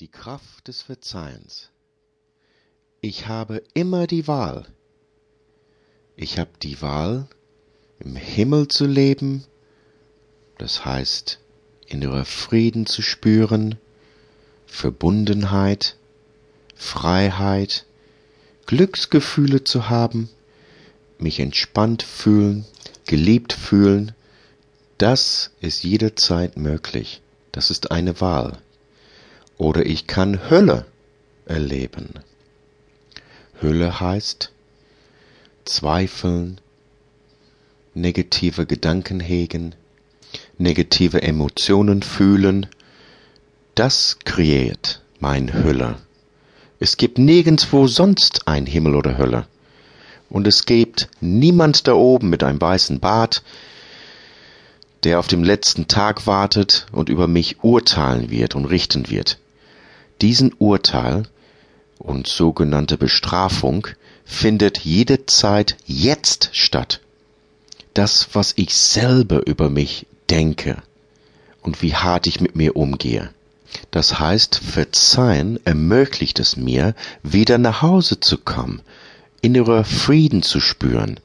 Die Kraft des Verzeihens. Ich habe immer die Wahl. Ich habe die Wahl, im Himmel zu leben, das heißt innerer Frieden zu spüren, Verbundenheit, Freiheit, Glücksgefühle zu haben, mich entspannt fühlen, geliebt fühlen, das ist jederzeit möglich. Das ist eine Wahl. Oder ich kann Hölle erleben. Hölle heißt zweifeln, negative Gedanken hegen, negative Emotionen fühlen. Das kreiert mein Hölle. Es gibt nirgendwo sonst ein Himmel oder Hölle. Und es gibt niemand da oben mit einem weißen Bart, der auf dem letzten Tag wartet und über mich urteilen wird und richten wird. Diesen Urteil und sogenannte Bestrafung findet jederzeit jetzt statt. Das, was ich selber über mich denke und wie hart ich mit mir umgehe. Das heißt, Verzeihen ermöglicht es mir, wieder nach Hause zu kommen, innerer Frieden zu spüren.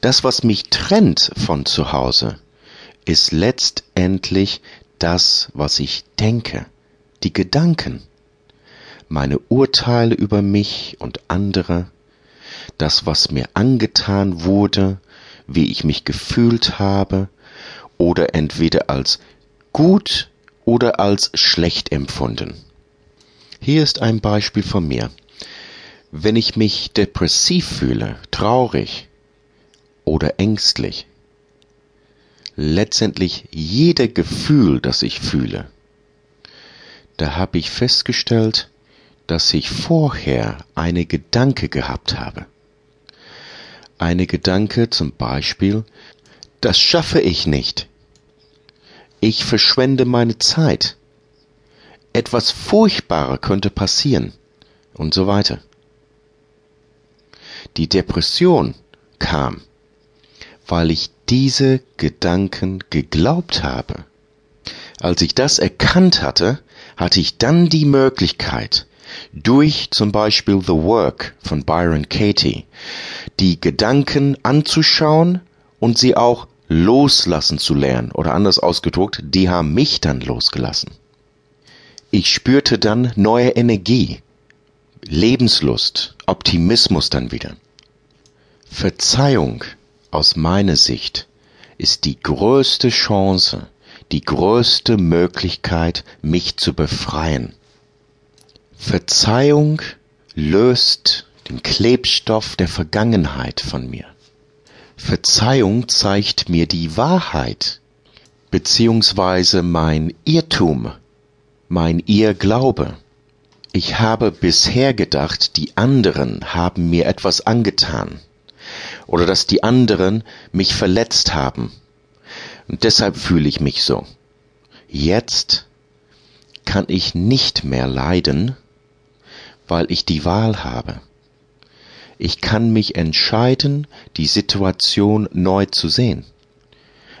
Das, was mich trennt von zu Hause, ist letztendlich das, was ich denke, die Gedanken meine Urteile über mich und andere, das, was mir angetan wurde, wie ich mich gefühlt habe, oder entweder als gut oder als schlecht empfunden. Hier ist ein Beispiel von mir. Wenn ich mich depressiv fühle, traurig oder ängstlich, letztendlich jeder Gefühl, das ich fühle, da habe ich festgestellt, dass ich vorher eine Gedanke gehabt habe. Eine Gedanke zum Beispiel, das schaffe ich nicht. Ich verschwende meine Zeit. Etwas Furchtbarer könnte passieren und so weiter. Die Depression kam, weil ich diese Gedanken geglaubt habe. Als ich das erkannt hatte, hatte ich dann die Möglichkeit, durch zum Beispiel The Work von Byron Katie die Gedanken anzuschauen und sie auch loslassen zu lernen. Oder anders ausgedruckt, die haben mich dann losgelassen. Ich spürte dann neue Energie, Lebenslust, Optimismus dann wieder. Verzeihung aus meiner Sicht ist die größte Chance, die größte Möglichkeit, mich zu befreien. Verzeihung löst den Klebstoff der Vergangenheit von mir. Verzeihung zeigt mir die Wahrheit, beziehungsweise mein Irrtum, mein Irrglaube. Ich habe bisher gedacht, die anderen haben mir etwas angetan oder dass die anderen mich verletzt haben. Und deshalb fühle ich mich so. Jetzt kann ich nicht mehr leiden, weil ich die Wahl habe. Ich kann mich entscheiden, die Situation neu zu sehen.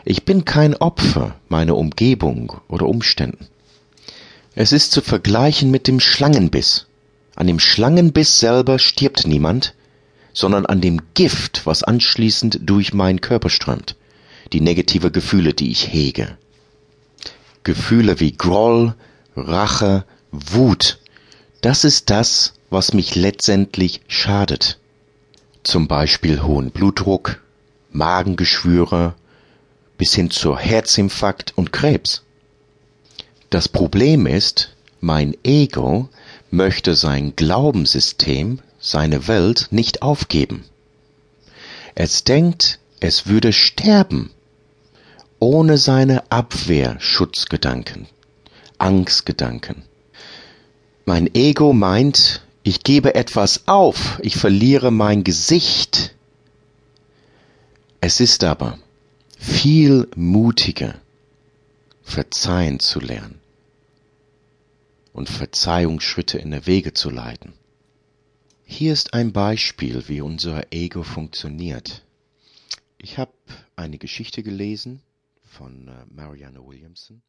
Ich bin kein Opfer meiner Umgebung oder Umständen. Es ist zu vergleichen mit dem Schlangenbiss. An dem Schlangenbiss selber stirbt niemand, sondern an dem Gift, was anschließend durch meinen Körper strömt. Die negative Gefühle, die ich hege. Gefühle wie Groll, Rache, Wut, das ist das, was mich letztendlich schadet. Zum Beispiel hohen Blutdruck, Magengeschwüre bis hin zu Herzinfarkt und Krebs. Das Problem ist, mein Ego möchte sein Glaubenssystem, seine Welt nicht aufgeben. Es denkt, es würde sterben, ohne seine Abwehrschutzgedanken, Angstgedanken. Mein Ego meint, ich gebe etwas auf, ich verliere mein Gesicht. Es ist aber viel mutiger, verzeihen zu lernen und Verzeihungsschritte in der Wege zu leiten. Hier ist ein Beispiel, wie unser Ego funktioniert. Ich habe eine Geschichte gelesen von äh, Marianne Williamson